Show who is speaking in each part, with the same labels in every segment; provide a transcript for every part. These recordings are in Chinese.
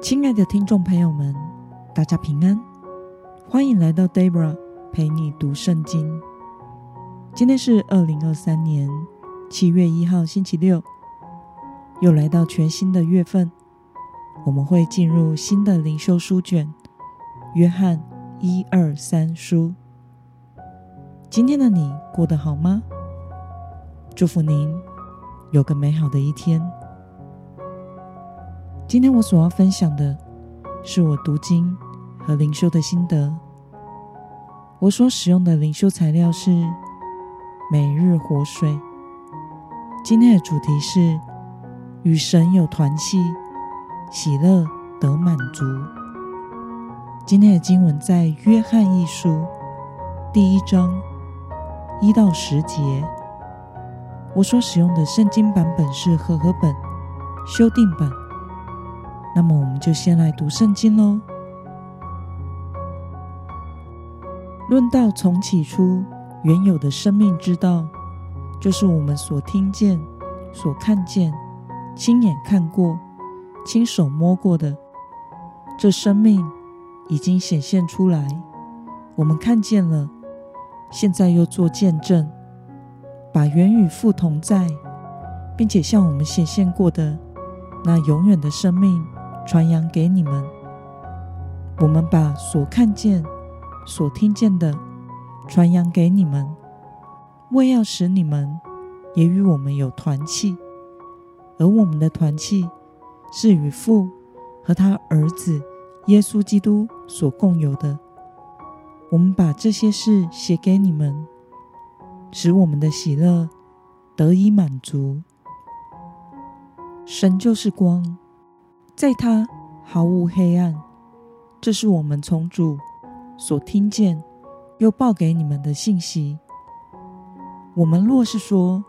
Speaker 1: 亲爱的听众朋友们，大家平安，欢迎来到 Debra 陪你读圣经。今天是二零二三年七月一号，星期六，又来到全新的月份，我们会进入新的灵修书卷《约翰一二三书》。今天的你过得好吗？祝福您有个美好的一天。今天我所要分享的是我读经和灵修的心得。我所使用的灵修材料是每日活水。今天的主题是与神有团契，喜乐得满足。今天的经文在约翰一书第一章一到十节。我所使用的圣经版本是和合本修订版。那么，我们就先来读圣经喽。论到从起初原有的生命之道，就是我们所听见、所看见、亲眼看过、亲手摸过的。这生命已经显现出来，我们看见了，现在又做见证，把原与父同在，并且向我们显现过的那永远的生命。传扬给你们，我们把所看见、所听见的传扬给你们，为要使你们也与我们有团契。而我们的团契是与父和他儿子耶稣基督所共有的。我们把这些事写给你们，使我们的喜乐得以满足。神就是光。在他毫无黑暗，这是我们从主所听见又报给你们的信息。我们若是说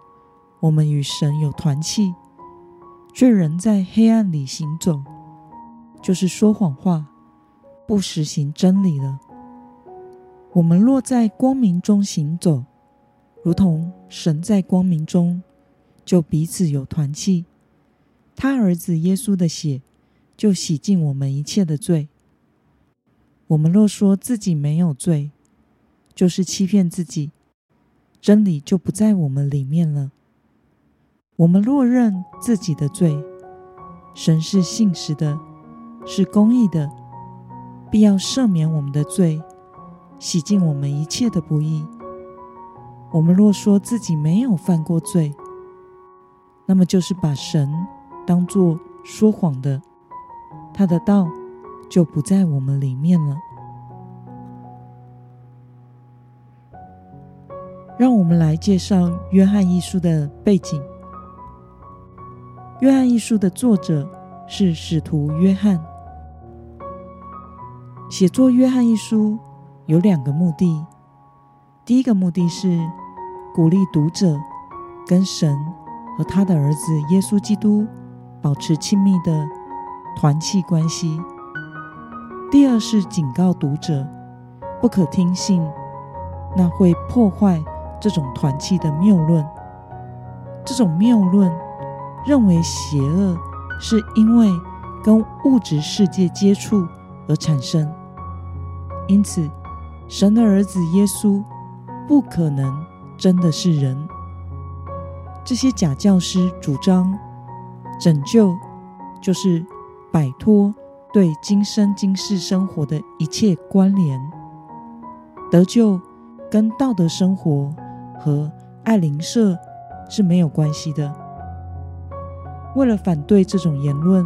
Speaker 1: 我们与神有团契，却仍在黑暗里行走，就是说谎话，不实行真理了。我们若在光明中行走，如同神在光明中，就彼此有团契。他儿子耶稣的血。就洗净我们一切的罪。我们若说自己没有罪，就是欺骗自己，真理就不在我们里面了。我们若认自己的罪，神是信实的，是公义的，必要赦免我们的罪，洗净我们一切的不义。我们若说自己没有犯过罪，那么就是把神当作说谎的。他的道就不在我们里面了。让我们来介绍约翰一书的背景。约翰一书的作者是使徒约翰。写作约翰一书有两个目的：第一个目的是鼓励读者跟神和他的儿子耶稣基督保持亲密的。团契关系。第二是警告读者，不可听信那会破坏这种团契的谬论。这种谬论认为邪恶是因为跟物质世界接触而产生，因此神的儿子耶稣不可能真的是人。这些假教师主张拯救就是。摆脱对今生今世生活的一切关联，得救跟道德生活和爱邻舍是没有关系的。为了反对这种言论，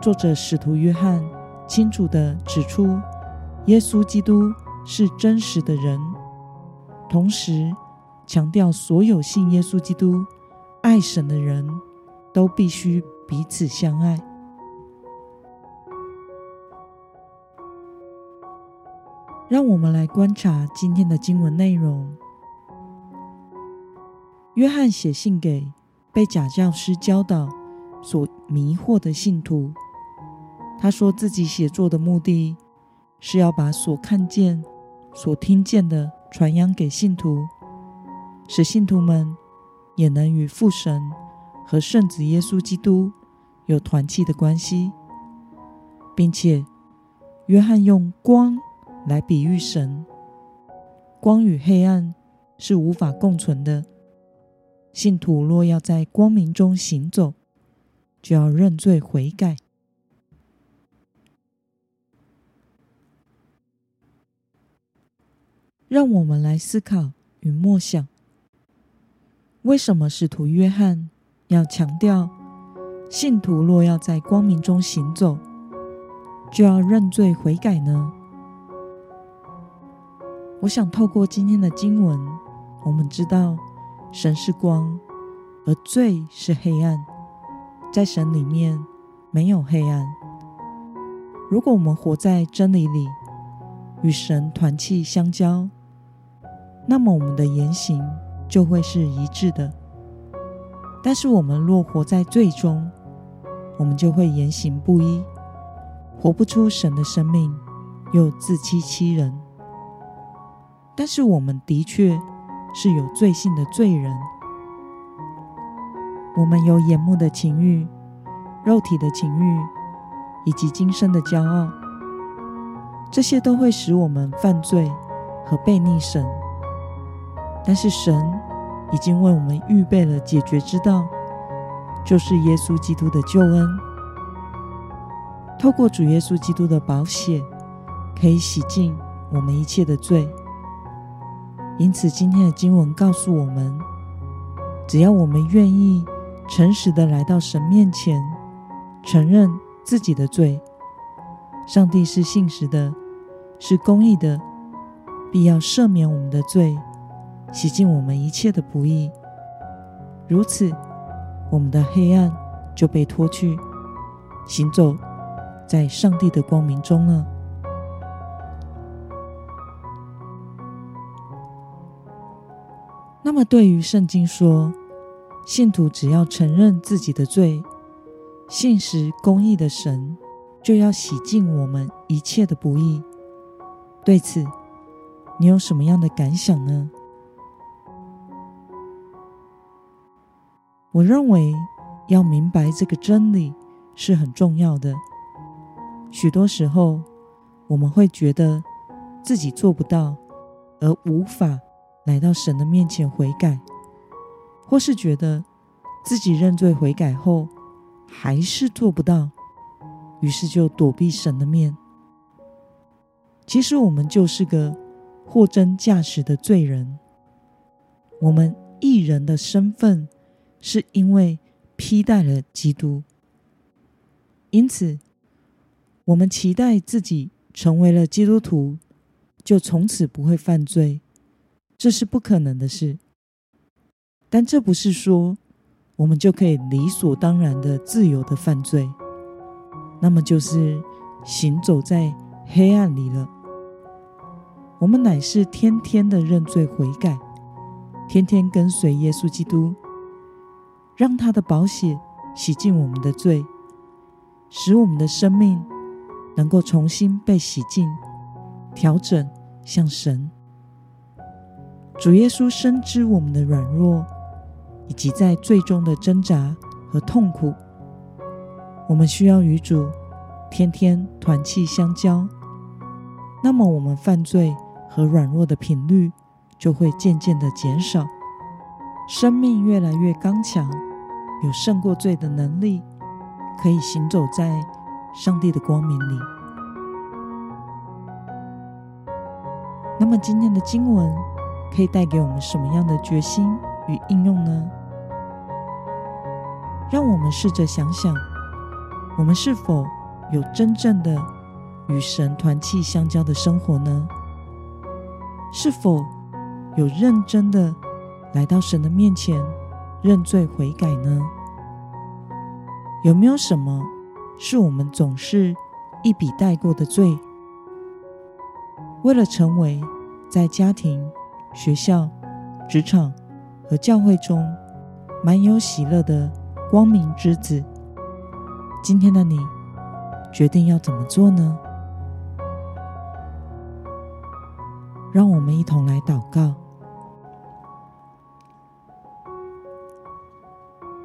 Speaker 1: 作者使徒约翰清楚地指出，耶稣基督是真实的人，同时强调所有信耶稣基督、爱神的人都必须彼此相爱。让我们来观察今天的经文内容。约翰写信给被假教师教导所迷惑的信徒。他说自己写作的目的是要把所看见、所听见的传扬给信徒，使信徒们也能与父神和圣子耶稣基督有团契的关系。并且约翰用光来比喻神。光与黑暗是无法共存的。信徒若要在光明中行走，就要认罪悔改。让我们来思考与默想：为什么使徒约翰要强调，信徒若要在光明中行走，就要认罪悔改呢？我想透过今天的经文，我们知道神是光，而罪是黑暗。在神里面没有黑暗。如果我们活在真理里，与神团契相交，那么我们的言行就会是一致的。但是我们若活在罪中，我们就会言行不一，活不出神的生命，又自欺欺人。但是我们的确是有罪性的罪人，我们有眼目的情欲、肉体的情欲以及今生的骄傲，这些都会使我们犯罪和被逆神。但是神已经为我们预备了解决之道，就是耶稣基督的救恩。透过主耶稣基督的宝血，可以洗净我们一切的罪。因此，今天的经文告诉我们，只要我们愿意诚实的来到神面前，承认自己的罪，上帝是信实的，是公义的，必要赦免我们的罪，洗净我们一切的不义。如此，我们的黑暗就被脱去，行走在上帝的光明中了。那么，对于圣经说，信徒只要承认自己的罪，信实公义的神就要洗净我们一切的不义。对此，你有什么样的感想呢？我认为要明白这个真理是很重要的。许多时候，我们会觉得自己做不到，而无法。来到神的面前悔改，或是觉得自己认罪悔改后还是做不到，于是就躲避神的面。其实我们就是个货真价实的罪人。我们一人的身份是因为披戴了基督，因此我们期待自己成为了基督徒，就从此不会犯罪。这是不可能的事，但这不是说我们就可以理所当然的自由的犯罪，那么就是行走在黑暗里了。我们乃是天天的认罪悔改，天天跟随耶稣基督，让他的宝血洗净我们的罪，使我们的生命能够重新被洗净、调整向神。主耶稣深知我们的软弱，以及在最终的挣扎和痛苦。我们需要与主天天团契相交，那么我们犯罪和软弱的频率就会渐渐的减少，生命越来越刚强，有胜过罪的能力，可以行走在上帝的光明里。那么今天的经文。可以带给我们什么样的决心与应用呢？让我们试着想想，我们是否有真正的与神团契相交的生活呢？是否有认真的来到神的面前认罪悔改呢？有没有什么是我们总是一笔带过的罪？为了成为在家庭，学校、职场和教会中满有喜乐的光明之子，今天的你决定要怎么做呢？让我们一同来祷告。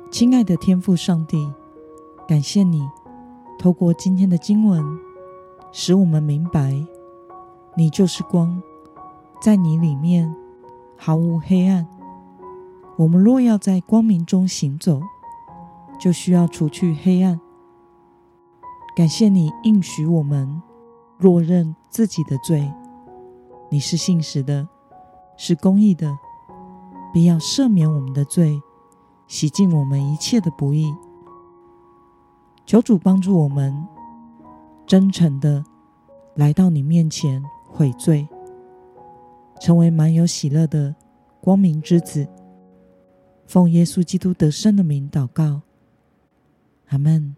Speaker 1: 亲爱的天父上帝，感谢你透过今天的经文，使我们明白，你就是光，在你里面毫无黑暗。我们若要在光明中行走，就需要除去黑暗。感谢你应许我们，若认自己的罪，你是信实的，是公义的，必要赦免我们的罪，洗净我们一切的不义。求主帮助我们，真诚的来到你面前悔罪，成为满有喜乐的光明之子。奉耶稣基督得胜的名祷告，阿门。